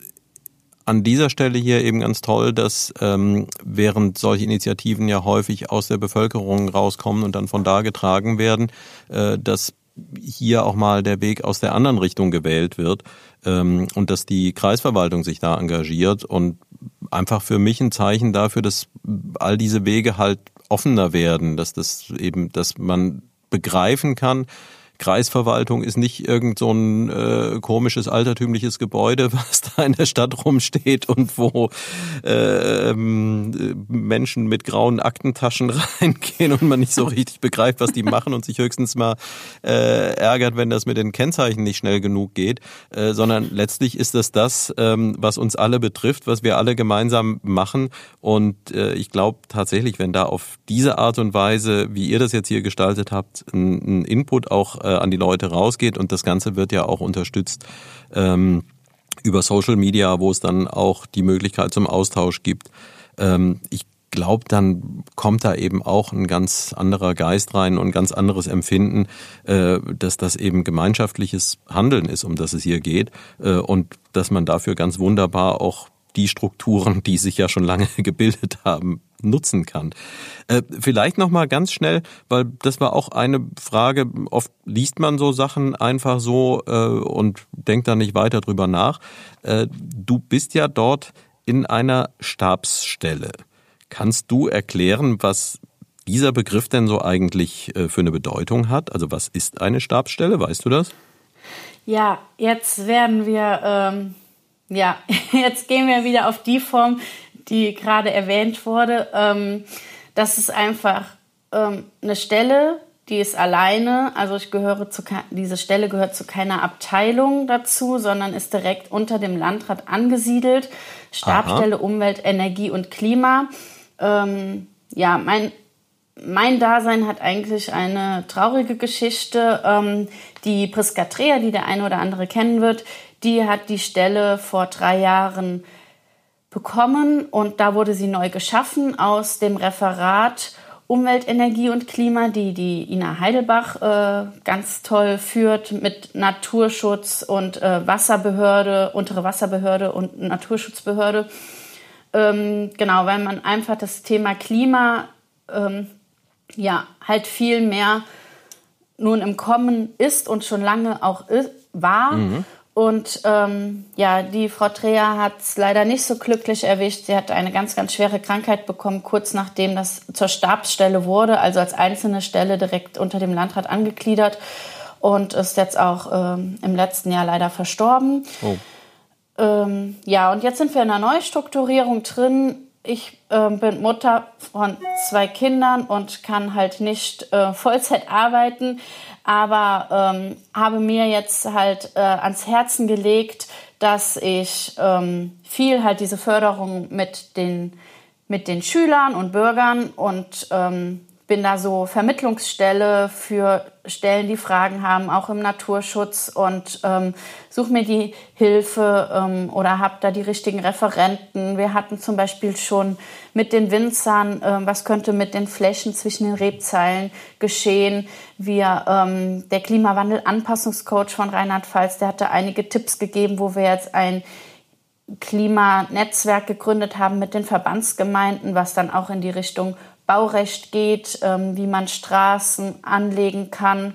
an dieser Stelle hier eben ganz toll, dass ähm, während solche Initiativen ja häufig aus der Bevölkerung rauskommen und dann von da getragen werden, äh, dass hier auch mal der Weg aus der anderen Richtung gewählt wird ähm, und dass die Kreisverwaltung sich da engagiert und einfach für mich ein Zeichen dafür, dass all diese Wege halt offener werden, dass das eben, dass man begreifen kann, Kreisverwaltung ist nicht irgend so ein äh, komisches altertümliches Gebäude, [LAUGHS] was da in der Stadt rumsteht und wo äh, ähm, Menschen mit grauen Aktentaschen [LAUGHS] reingehen und man nicht so richtig begreift, was die machen und sich höchstens mal äh, ärgert, wenn das mit den Kennzeichen nicht schnell genug geht, äh, sondern letztlich ist das das, ähm, was uns alle betrifft, was wir alle gemeinsam machen. Und äh, ich glaube tatsächlich, wenn da auf diese Art und Weise, wie ihr das jetzt hier gestaltet habt, ein, ein Input auch an die Leute rausgeht. Und das Ganze wird ja auch unterstützt ähm, über Social Media, wo es dann auch die Möglichkeit zum Austausch gibt. Ähm, ich glaube, dann kommt da eben auch ein ganz anderer Geist rein und ein ganz anderes Empfinden, äh, dass das eben gemeinschaftliches Handeln ist, um das es hier geht äh, und dass man dafür ganz wunderbar auch die Strukturen, die sich ja schon lange [LAUGHS] gebildet haben, nutzen kann. Äh, vielleicht noch mal ganz schnell, weil das war auch eine Frage. Oft liest man so Sachen einfach so äh, und denkt da nicht weiter drüber nach. Äh, du bist ja dort in einer Stabsstelle. Kannst du erklären, was dieser Begriff denn so eigentlich äh, für eine Bedeutung hat? Also was ist eine Stabsstelle? Weißt du das? Ja, jetzt werden wir, ähm, ja, [LAUGHS] jetzt gehen wir wieder auf die Form, die gerade erwähnt wurde. Ähm, das ist einfach ähm, eine Stelle, die ist alleine. Also ich gehöre zu diese Stelle gehört zu keiner Abteilung dazu, sondern ist direkt unter dem Landrat angesiedelt. Stabstelle Aha. Umwelt, Energie und Klima. Ähm, ja, mein mein Dasein hat eigentlich eine traurige Geschichte. Ähm, die Priska Trea, die der eine oder andere kennen wird, die hat die Stelle vor drei Jahren bekommen und da wurde sie neu geschaffen aus dem Referat Umwelt, Energie und Klima, die die Ina Heidelbach äh, ganz toll führt mit Naturschutz und äh, Wasserbehörde, untere Wasserbehörde und Naturschutzbehörde. Ähm, genau, weil man einfach das Thema Klima ähm, ja halt viel mehr nun im Kommen ist und schon lange auch ist, war. Mhm. Und ähm, ja, die Frau Dreher hat es leider nicht so glücklich erwischt. Sie hat eine ganz, ganz schwere Krankheit bekommen, kurz nachdem das zur Stabsstelle wurde, also als einzelne Stelle direkt unter dem Landrat angegliedert und ist jetzt auch ähm, im letzten Jahr leider verstorben. Oh. Ähm, ja, und jetzt sind wir in einer Neustrukturierung drin. Ich äh, bin Mutter von zwei Kindern und kann halt nicht äh, Vollzeit arbeiten aber ähm, habe mir jetzt halt äh, ans Herzen gelegt, dass ich ähm, viel halt diese Förderung mit den, mit den Schülern und Bürgern und ähm, bin da so Vermittlungsstelle für Stellen, die Fragen haben, auch im Naturschutz und ähm, suche mir die Hilfe ähm, oder habe da die richtigen Referenten. Wir hatten zum Beispiel schon mit den Winzern, ähm, was könnte mit den Flächen zwischen den Rebzeilen geschehen. Wir, ähm, der Klimawandel-Anpassungscoach von Rheinland-Pfalz, der hatte einige Tipps gegeben, wo wir jetzt ein Klimanetzwerk gegründet haben mit den Verbandsgemeinden, was dann auch in die Richtung Baurecht geht, ähm, wie man Straßen anlegen kann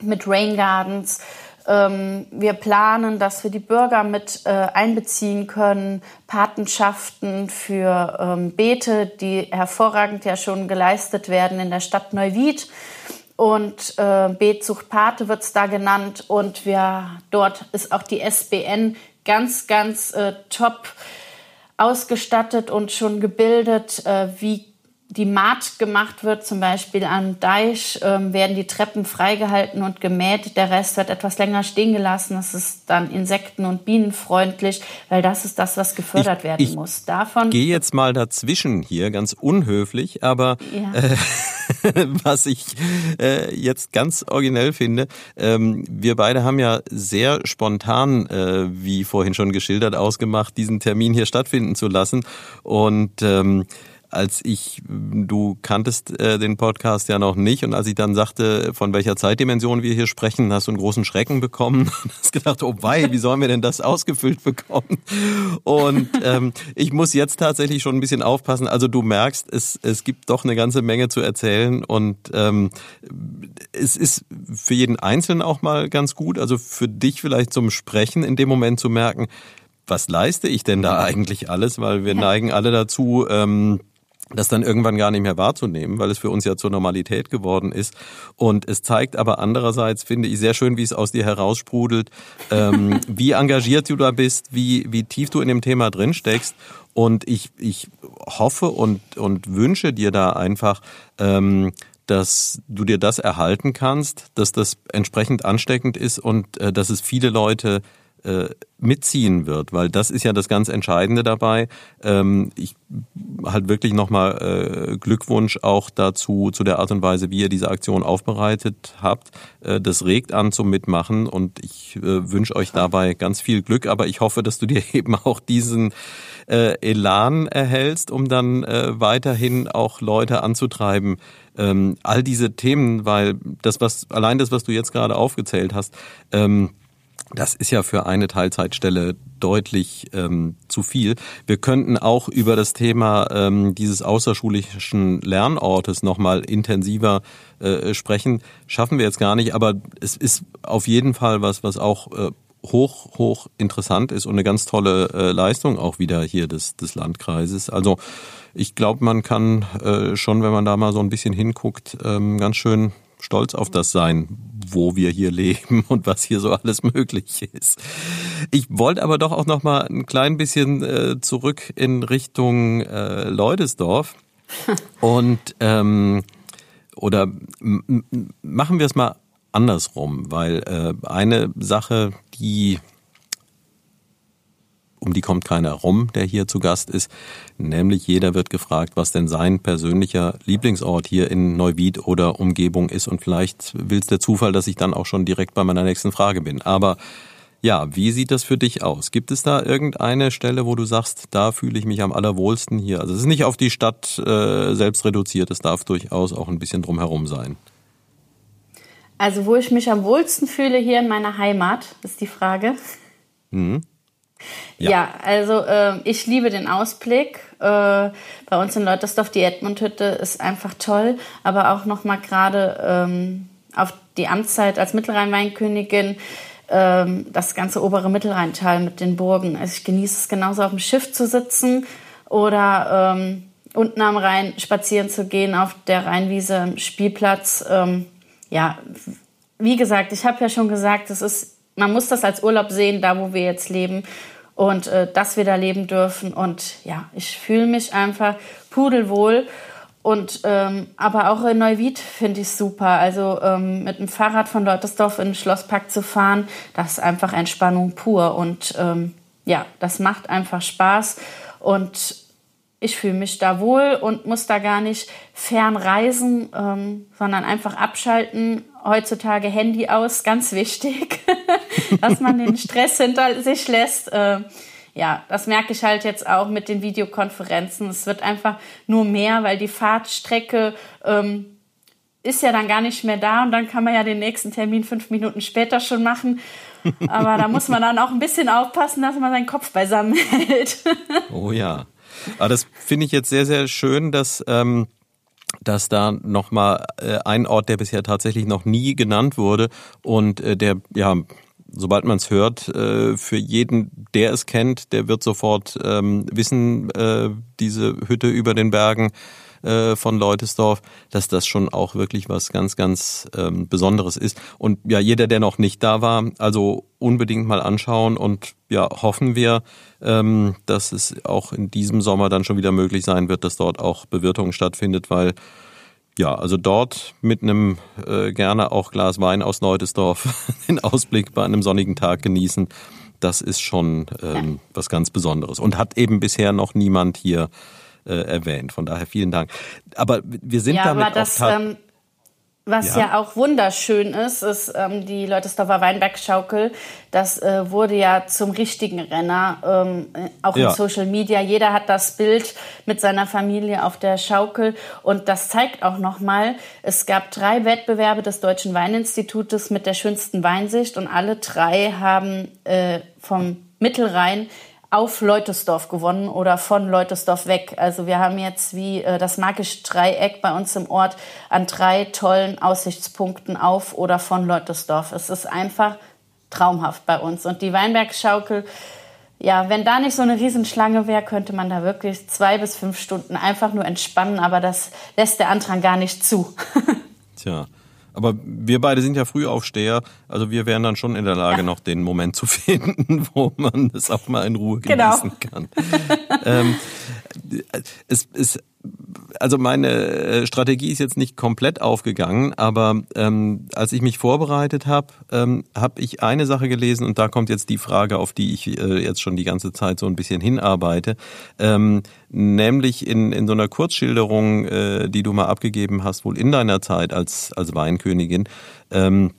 mit Rain Gardens. Ähm, wir planen, dass wir die Bürger mit äh, einbeziehen können, Patenschaften für ähm, Beete, die hervorragend ja schon geleistet werden in der Stadt Neuwied. Und äh, Beet sucht Pate wird es da genannt. Und wir, dort ist auch die SBN ganz, ganz äh, top ausgestattet und schon gebildet, äh, wie die Maat gemacht wird, zum Beispiel am Deich, ähm, werden die Treppen freigehalten und gemäht. Der Rest wird etwas länger stehen gelassen. Das ist dann insekten- und bienenfreundlich, weil das ist das, was gefördert ich, werden ich muss. Davon. Gehe jetzt mal dazwischen hier, ganz unhöflich, aber ja. äh, [LAUGHS] was ich äh, jetzt ganz originell finde, ähm, wir beide haben ja sehr spontan, äh, wie vorhin schon geschildert, ausgemacht, diesen Termin hier stattfinden zu lassen und ähm, als ich, du kanntest äh, den Podcast ja noch nicht und als ich dann sagte, von welcher Zeitdimension wir hier sprechen, hast du einen großen Schrecken bekommen [LAUGHS] und hast gedacht, oh wei, wie sollen wir denn das ausgefüllt bekommen? Und ähm, ich muss jetzt tatsächlich schon ein bisschen aufpassen. Also du merkst, es, es gibt doch eine ganze Menge zu erzählen und ähm, es ist für jeden Einzelnen auch mal ganz gut, also für dich vielleicht zum Sprechen in dem Moment zu merken, was leiste ich denn da eigentlich alles? Weil wir neigen alle dazu, ähm, das dann irgendwann gar nicht mehr wahrzunehmen, weil es für uns ja zur Normalität geworden ist. Und es zeigt aber andererseits, finde ich, sehr schön, wie es aus dir heraussprudelt, ähm, [LAUGHS] wie engagiert du da bist, wie, wie tief du in dem Thema drin steckst. Und ich, ich hoffe und, und wünsche dir da einfach, ähm, dass du dir das erhalten kannst, dass das entsprechend ansteckend ist und äh, dass es viele Leute mitziehen wird, weil das ist ja das ganz Entscheidende dabei. Ähm, ich halt wirklich nochmal äh, Glückwunsch auch dazu, zu der Art und Weise, wie ihr diese Aktion aufbereitet habt. Äh, das regt an zum Mitmachen und ich äh, wünsche euch dabei ganz viel Glück, aber ich hoffe, dass du dir [LAUGHS] eben auch diesen äh, Elan erhältst, um dann äh, weiterhin auch Leute anzutreiben, ähm, all diese Themen, weil das, was, allein das, was du jetzt gerade aufgezählt hast, ähm, das ist ja für eine Teilzeitstelle deutlich ähm, zu viel. Wir könnten auch über das Thema ähm, dieses außerschulischen Lernortes nochmal intensiver äh, sprechen. Schaffen wir jetzt gar nicht, aber es ist auf jeden Fall was, was auch äh, hoch, hoch interessant ist und eine ganz tolle äh, Leistung auch wieder hier des, des Landkreises. Also ich glaube, man kann äh, schon, wenn man da mal so ein bisschen hinguckt, ähm, ganz schön stolz auf das sein, wo wir hier leben [LAUGHS] und was hier so alles möglich ist. Ich wollte aber doch auch noch mal ein klein bisschen äh, zurück in Richtung äh, Leudesdorf [LAUGHS] und ähm, oder machen wir es mal andersrum, weil äh, eine Sache, die um die kommt keiner rum, der hier zu Gast ist. Nämlich jeder wird gefragt, was denn sein persönlicher Lieblingsort hier in Neuwied oder Umgebung ist. Und vielleicht will es der Zufall, dass ich dann auch schon direkt bei meiner nächsten Frage bin. Aber ja, wie sieht das für dich aus? Gibt es da irgendeine Stelle, wo du sagst, da fühle ich mich am allerwohlsten hier? Also es ist nicht auf die Stadt äh, selbst reduziert, es darf durchaus auch ein bisschen drumherum sein. Also wo ich mich am wohlsten fühle hier in meiner Heimat, ist die Frage. Mhm. Ja. ja, also äh, ich liebe den Ausblick. Äh, bei uns in Leutersdorf, die Edmundhütte ist einfach toll, aber auch noch mal gerade ähm, auf die Amtszeit als Mittelrhein-Weinkönigin ähm, das ganze obere Mittelrheintal mit den Burgen. Also ich genieße es genauso auf dem Schiff zu sitzen oder ähm, unten am Rhein spazieren zu gehen auf der Rheinwiese im Spielplatz. Ähm, ja, wie gesagt, ich habe ja schon gesagt, es ist, man muss das als Urlaub sehen, da wo wir jetzt leben und äh, dass wir da leben dürfen. Und ja, ich fühle mich einfach pudelwohl. Und ähm, aber auch in Neuwied finde ich super. Also ähm, mit dem Fahrrad von Leutersdorf in den Schlosspark zu fahren, das ist einfach Entspannung pur. Und ähm, ja, das macht einfach Spaß. Und ich fühle mich da wohl und muss da gar nicht fern reisen, ähm, sondern einfach abschalten. Heutzutage Handy aus, ganz wichtig, [LAUGHS] dass man den Stress hinter sich lässt. Äh, ja, das merke ich halt jetzt auch mit den Videokonferenzen. Es wird einfach nur mehr, weil die Fahrtstrecke ähm, ist ja dann gar nicht mehr da und dann kann man ja den nächsten Termin fünf Minuten später schon machen. Aber da muss man dann auch ein bisschen aufpassen, dass man seinen Kopf beisammen [LAUGHS] hält. oh ja. Aber das finde ich jetzt sehr, sehr schön, dass, ähm, dass da nochmal äh, ein Ort, der bisher tatsächlich noch nie genannt wurde und äh, der, ja, sobald man es hört, äh, für jeden, der es kennt, der wird sofort ähm, wissen, äh, diese Hütte über den Bergen äh, von Leutesdorf, dass das schon auch wirklich was ganz, ganz ähm, Besonderes ist. Und ja, jeder, der noch nicht da war, also unbedingt mal anschauen. Und ja, hoffen wir, ähm, dass es auch in diesem Sommer dann schon wieder möglich sein wird, dass dort auch Bewirtung stattfindet, weil ja, also dort mit einem äh, gerne auch Glas Wein aus Leutesdorf [LAUGHS] den Ausblick bei einem sonnigen Tag genießen, das ist schon ähm, was ganz Besonderes. Und hat eben bisher noch niemand hier äh, erwähnt. Von daher vielen Dank. Aber wir sind ja, damit aber das, ähm, was ja. ja. auch wunderschön ist, ist ähm, die Leutesdorfer Weinbergschaukel. Das äh, wurde ja zum richtigen Renner, ähm, auch ja. in Social Media. Jeder hat das Bild mit seiner Familie auf der Schaukel. Und das zeigt auch nochmal, es gab drei Wettbewerbe des Deutschen Weininstitutes mit der schönsten Weinsicht. Und alle drei haben äh, vom Mittelrhein auf Leutesdorf gewonnen oder von Leutesdorf weg. Also wir haben jetzt wie äh, das magische Dreieck bei uns im Ort an drei tollen Aussichtspunkten auf oder von Leutesdorf. Es ist einfach traumhaft bei uns. Und die Weinbergschaukel, ja, wenn da nicht so eine Riesenschlange wäre, könnte man da wirklich zwei bis fünf Stunden einfach nur entspannen, aber das lässt der Antrag gar nicht zu. [LAUGHS] Tja. Aber wir beide sind ja Frühaufsteher, also wir wären dann schon in der Lage, ja. noch den Moment zu [LAUGHS] finden, wo man es auch mal in Ruhe genau. genießen genau. kann. ähm, es, es also meine äh, Strategie ist jetzt nicht komplett aufgegangen, aber ähm, als ich mich vorbereitet habe, ähm, habe ich eine Sache gelesen und da kommt jetzt die Frage, auf die ich äh, jetzt schon die ganze Zeit so ein bisschen hinarbeite, ähm, nämlich in, in so einer Kurzschilderung, äh, die du mal abgegeben hast, wohl in deiner Zeit als, als Weinkönigin, ähm,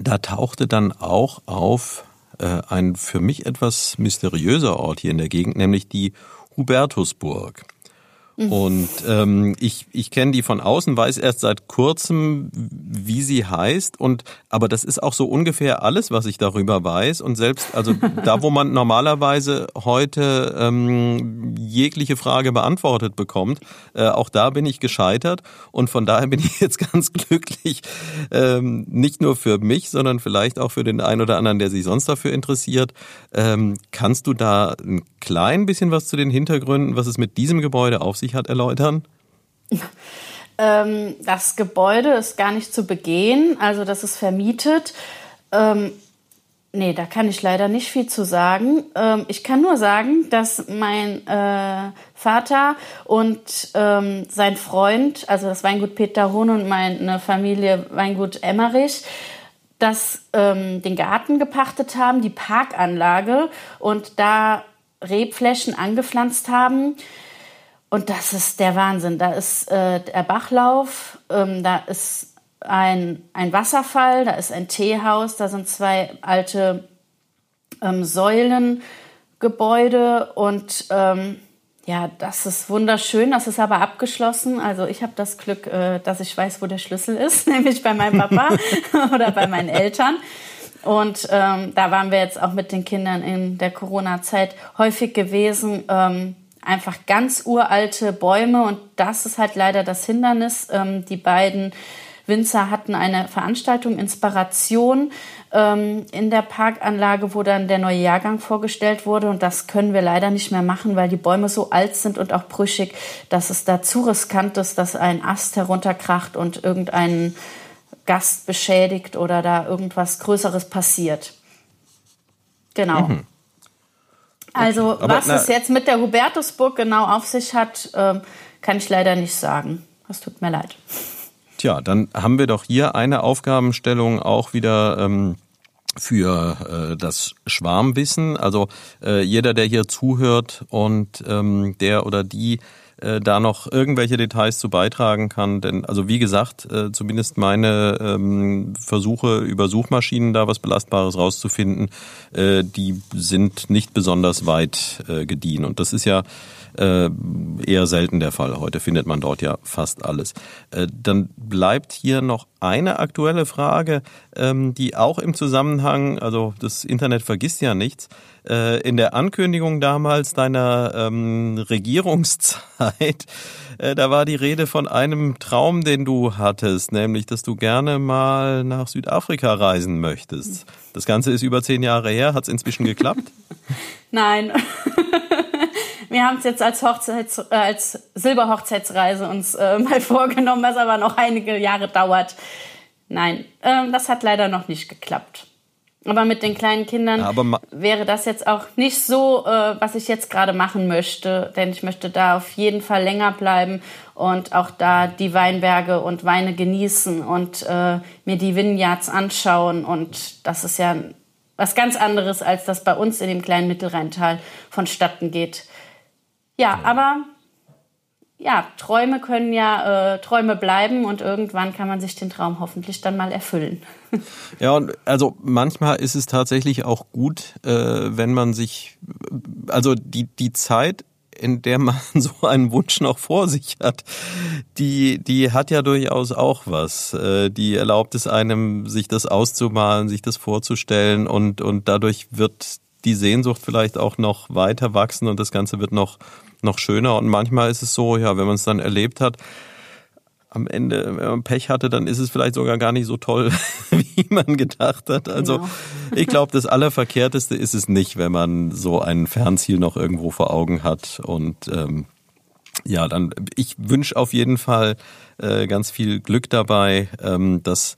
da tauchte dann auch auf äh, ein für mich etwas mysteriöser Ort hier in der Gegend, nämlich die Hubertusburg. Und ähm, ich, ich kenne die von außen, weiß erst seit kurzem, wie sie heißt. Und aber das ist auch so ungefähr alles, was ich darüber weiß. Und selbst, also [LAUGHS] da, wo man normalerweise heute ähm, jegliche Frage beantwortet bekommt, äh, auch da bin ich gescheitert. Und von daher bin ich [LAUGHS] jetzt ganz glücklich, ähm, nicht nur für mich, sondern vielleicht auch für den einen oder anderen, der sich sonst dafür interessiert. Ähm, kannst du da ein klein bisschen was zu den Hintergründen, was es mit diesem Gebäude auf sich hat, erläutern? Ähm, das Gebäude ist gar nicht zu begehen, also das ist vermietet. Ähm, nee, da kann ich leider nicht viel zu sagen. Ähm, ich kann nur sagen, dass mein äh, Vater und ähm, sein Freund, also das Weingut Peter Hohn und meine Familie Weingut Emmerich, das ähm, den Garten gepachtet haben, die Parkanlage und da Rebflächen angepflanzt haben. Und das ist der Wahnsinn. Da ist äh, der Bachlauf, ähm, da ist ein, ein Wasserfall, da ist ein Teehaus, da sind zwei alte ähm, Säulengebäude und ähm, ja, das ist wunderschön. Das ist aber abgeschlossen. Also ich habe das Glück, äh, dass ich weiß, wo der Schlüssel ist, [LAUGHS] nämlich bei meinem Papa [LAUGHS] oder bei meinen Eltern. Und ähm, da waren wir jetzt auch mit den Kindern in der Corona-Zeit häufig gewesen. Ähm, einfach ganz uralte Bäume und das ist halt leider das Hindernis. Ähm, die beiden Winzer hatten eine Veranstaltung Inspiration ähm, in der Parkanlage, wo dann der neue Jahrgang vorgestellt wurde und das können wir leider nicht mehr machen, weil die Bäume so alt sind und auch brüchig, dass es da zu riskant ist, dass ein Ast herunterkracht und irgendeinen Gast beschädigt oder da irgendwas Größeres passiert. Genau. Mhm. Also Aber, was na, es jetzt mit der Hubertusburg genau auf sich hat, äh, kann ich leider nicht sagen. Das tut mir leid. Tja, dann haben wir doch hier eine Aufgabenstellung auch wieder ähm, für äh, das Schwarmwissen. Also äh, jeder, der hier zuhört und ähm, der oder die äh, da noch irgendwelche Details zu beitragen kann. Denn, also wie gesagt, äh, zumindest meine ähm, Versuche über Suchmaschinen da was Belastbares rauszufinden, äh, die sind nicht besonders weit gediehen. Und das ist ja äh, eher selten der Fall. Heute findet man dort ja fast alles. Äh, dann bleibt hier noch eine aktuelle Frage, ähm, die auch im Zusammenhang, also das Internet vergisst ja nichts, äh, in der Ankündigung damals deiner ähm, Regierungszeit, da war die Rede von einem Traum, den du hattest, nämlich, dass du gerne mal nach Südafrika reisen möchtest. Das Ganze ist über zehn Jahre her. Hat es inzwischen geklappt? [LAUGHS] Nein. Wir haben es jetzt als, Hochzeits-, äh, als Silberhochzeitsreise uns äh, [LAUGHS] mal vorgenommen, was aber noch einige Jahre dauert. Nein, äh, das hat leider noch nicht geklappt. Aber mit den kleinen Kindern wäre das jetzt auch nicht so, äh, was ich jetzt gerade machen möchte, denn ich möchte da auf jeden Fall länger bleiben und auch da die Weinberge und Weine genießen und äh, mir die Vineyards anschauen. Und das ist ja was ganz anderes, als das bei uns in dem kleinen Mittelrheintal vonstatten geht. Ja, aber ja, Träume können ja äh, Träume bleiben und irgendwann kann man sich den Traum hoffentlich dann mal erfüllen. [LAUGHS] Ja, und also manchmal ist es tatsächlich auch gut, äh, wenn man sich, also die, die Zeit, in der man [LAUGHS] so einen Wunsch noch vor sich hat, die, die hat ja durchaus auch was. Äh, die erlaubt es einem, sich das auszumalen, sich das vorzustellen und, und dadurch wird die Sehnsucht vielleicht auch noch weiter wachsen und das Ganze wird noch, noch schöner. Und manchmal ist es so, ja, wenn man es dann erlebt hat, am Ende, wenn man Pech hatte, dann ist es vielleicht sogar gar nicht so toll, [LAUGHS] wie man gedacht hat. Also genau. [LAUGHS] ich glaube, das Allerverkehrteste ist es nicht, wenn man so ein Fernziel noch irgendwo vor Augen hat. Und ähm, ja, dann ich wünsche auf jeden Fall äh, ganz viel Glück dabei, ähm, dass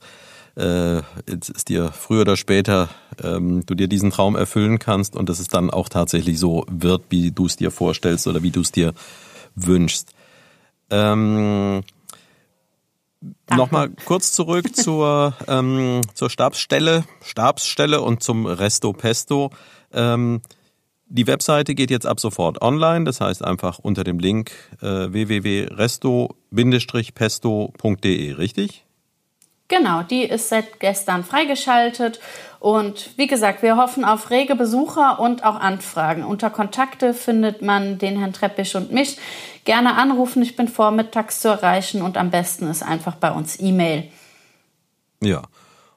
äh, es dir früher oder später ähm, du dir diesen Traum erfüllen kannst und dass es dann auch tatsächlich so wird, wie du es dir vorstellst oder wie du es dir wünschst. Ähm, Nochmal kurz zurück [LAUGHS] zur, ähm, zur Stabsstelle, Stabsstelle und zum Resto Pesto. Ähm, die Webseite geht jetzt ab sofort online, das heißt einfach unter dem Link äh, www.resto-pesto.de, richtig? Genau, die ist seit gestern freigeschaltet. Und wie gesagt, wir hoffen auf rege Besucher und auch Anfragen. Unter Kontakte findet man den Herrn Treppisch und mich. Gerne anrufen, ich bin vormittags zu erreichen und am besten ist einfach bei uns E-Mail. Ja,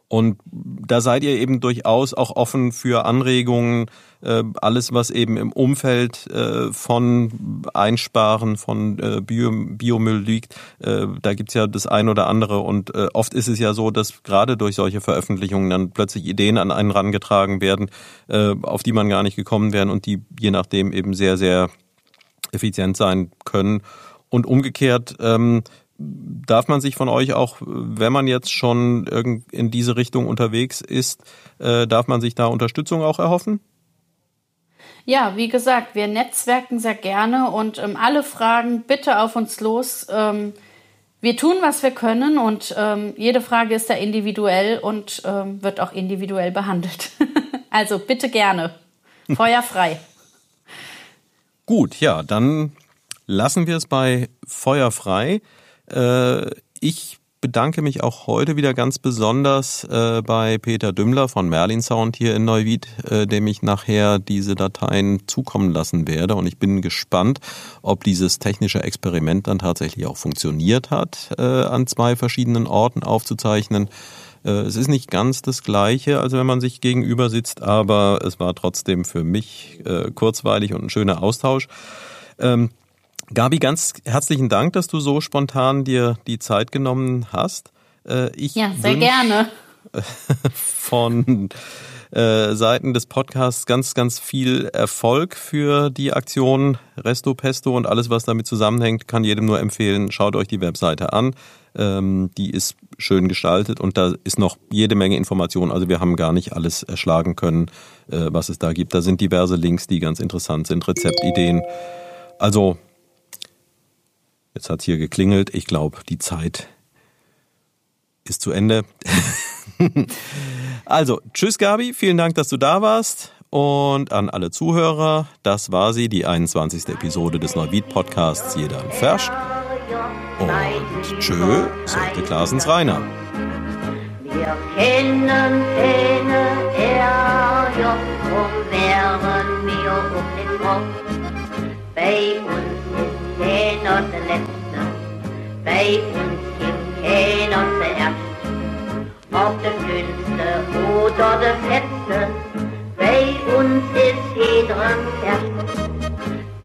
und da seid ihr eben durchaus auch offen für Anregungen, äh, alles was eben im Umfeld äh, von Einsparen, von äh, Bio, Biomüll liegt. Da gibt's ja das ein oder andere und oft ist es ja so, dass gerade durch solche Veröffentlichungen dann plötzlich Ideen an einen rangetragen werden, auf die man gar nicht gekommen wären und die je nachdem eben sehr, sehr effizient sein können. Und umgekehrt ähm, darf man sich von euch auch, wenn man jetzt schon in diese Richtung unterwegs ist, äh, darf man sich da Unterstützung auch erhoffen? Ja, wie gesagt, wir netzwerken sehr gerne und ähm, alle Fragen bitte auf uns los. Ähm, wir tun, was wir können und ähm, jede Frage ist da individuell und ähm, wird auch individuell behandelt. [LAUGHS] also bitte gerne. Feuer frei. Gut, ja, dann lassen wir es bei Feuer frei. Äh, ich bedanke mich auch heute wieder ganz besonders äh, bei Peter Dümmler von Merlin Sound hier in Neuwied, äh, dem ich nachher diese Dateien zukommen lassen werde. Und ich bin gespannt, ob dieses technische Experiment dann tatsächlich auch funktioniert hat, an zwei verschiedenen Orten aufzuzeichnen. Es ist nicht ganz das Gleiche, also wenn man sich gegenüber sitzt, aber es war trotzdem für mich kurzweilig und ein schöner Austausch. Ähm, Gabi, ganz herzlichen Dank, dass du so spontan dir die Zeit genommen hast. Äh, ich ja, sehr gerne. [LAUGHS] Von äh, Seiten des Podcasts ganz, ganz viel Erfolg für die Aktion Resto Pesto und alles, was damit zusammenhängt, kann jedem nur empfehlen. Schaut euch die Webseite an. Ähm, die ist schön gestaltet und da ist noch jede Menge Information. Also wir haben gar nicht alles erschlagen können, äh, was es da gibt. Da sind diverse Links, die ganz interessant sind, Rezeptideen. Also Jetzt hat hier geklingelt. Ich glaube, die Zeit ist zu Ende. [LAUGHS] also, tschüss Gabi, vielen Dank, dass du da warst. Und an alle Zuhörer, das war sie, die 21. Episode des Neuwied-Podcasts Jeder ein Verscht. Und tschö, sagte Klaasens Rainer. Wir kennen keine Ärger, drum wären wir um den Kopf. Bei uns keiner der Letzte, bei uns gibt keiner der Erste. Ob der Schönste oder der Fetzte, bei uns ist eh jeder Erste.